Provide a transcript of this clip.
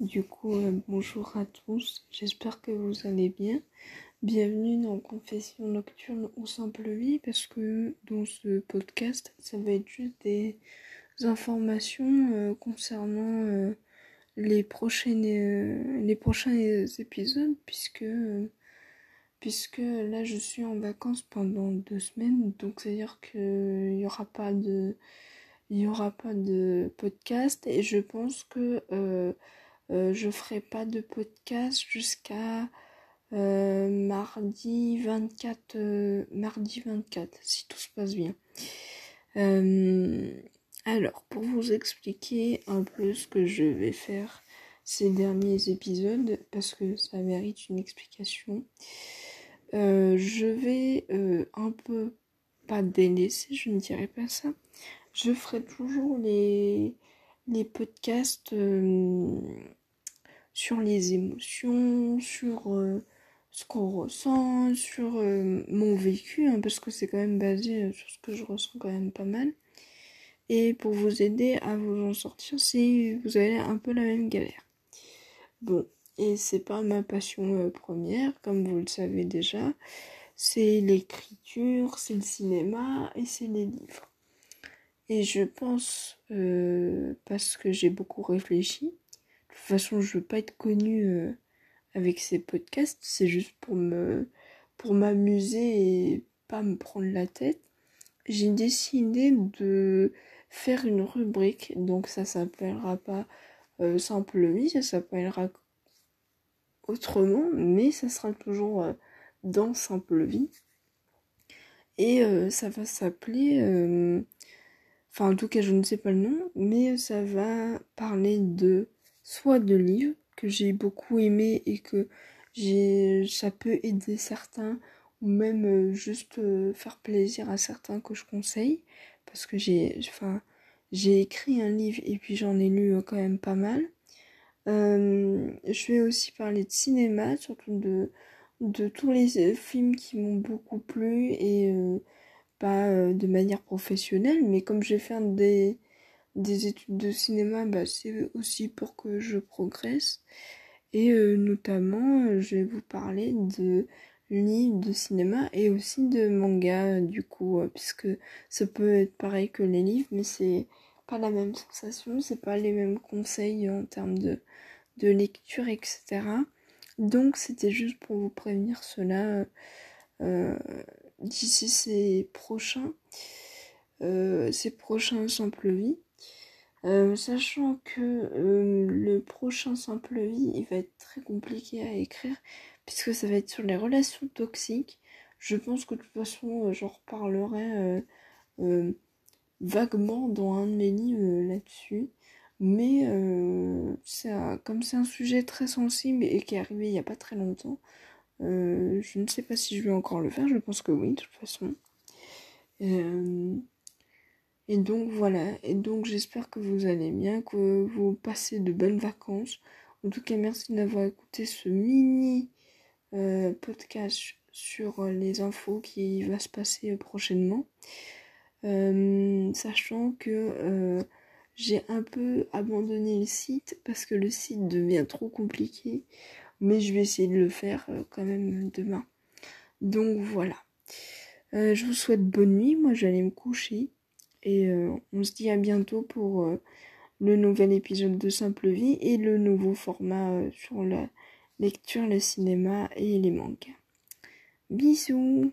Du coup, euh, bonjour à tous, j'espère que vous allez bien. Bienvenue dans Confession Nocturne ou Simple Vie, parce que dans ce podcast, ça va être juste des informations euh, concernant euh, les, prochains épisodes, puisque, puisque là je suis en vacances pendant deux semaines, donc c'est-à-dire qu'il n'y il n'y aura pas de podcast. Et je pense que euh, euh, je ferai pas de podcast jusqu'à euh, mardi 24 mardi 24 si tout se passe bien. alors pour vous expliquer un peu ce que je vais faire ces derniers épisodes parce que ça mérite une explication. je vais un peu pas délaisser, je ne dirais pas ça, je ferai toujours les, podcasts euh, sur les émotions, sur euh, ce qu'on ressent, sur euh, mon vécu, hein, parce que c'est quand même basé sur ce que je ressens quand même pas mal. Et pour vous aider à vous en sortir si vous avez un peu la même galère. Bon, et c'est pas ma passion première, comme vous le savez déjà. C'est l'écriture, c'est le cinéma et c'est les livres. Et je pense, euh, parce que j'ai beaucoup réfléchi, toute façon je veux pas être connue euh, avec ces podcasts, c'est juste pour me pour m'amuser et pas me prendre la tête. J'ai décidé de faire une rubrique, donc ça s'appellera pas euh, Simple Vie, ça s'appellera autrement, mais ça sera toujours dans Simple Vie. Et ça va s'appeler Enfin, en tout cas, je ne sais pas le nom, mais ça va parler de soit de livres que j'ai beaucoup aimé et que j'ai ça peut aider certains ou même euh, juste euh, faire plaisir à certains que je conseille parce que j'ai enfin j'ai écrit un livre et puis j'en ai lu euh, quand même pas mal. je vais aussi parler de cinéma, surtout de, tous les films qui m'ont beaucoup plu et pas de manière professionnelle, mais comme je vais faire des, des études de cinéma, bah, c'est aussi pour que je progresse. Et euh, notamment, euh, je vais vous parler de livres de cinéma et aussi de manga, du coup, puisque ça peut être pareil que les livres, mais c'est pas la même sensation, c'est pas les mêmes conseils en termes de, lecture, etc. Donc, c'était juste pour vous prévenir cela d'ici ces prochains, euh, ces prochains simple vie. Euh, sachant que euh, le prochain simple vie, il va être très compliqué à écrire puisque ça va être sur les relations toxiques. Je pense que de toute façon, j'en reparlerai vaguement dans un de mes livres là-dessus. Mais comme c'est un sujet très sensible et qui est arrivé il n'y a pas très longtemps, euh, je ne sais pas si je vais encore le faire, je pense que oui, de toute façon. Euh, et donc voilà, et donc j'espère que vous allez bien, que vous passez de bonnes vacances. En tout cas, merci d'avoir écouté ce mini euh, podcast sur les infos qui va se passer prochainement. sachant que j'ai un peu abandonné le site parce que le site devient trop compliqué mais je vais essayer de le faire euh, quand même demain. Donc voilà. Euh, je vous souhaite bonne nuit, moi j'allais me coucher et euh, on se dit à bientôt pour le nouvel épisode de Simple Vie et le nouveau format sur la lecture, le cinéma et les mangas. Bisous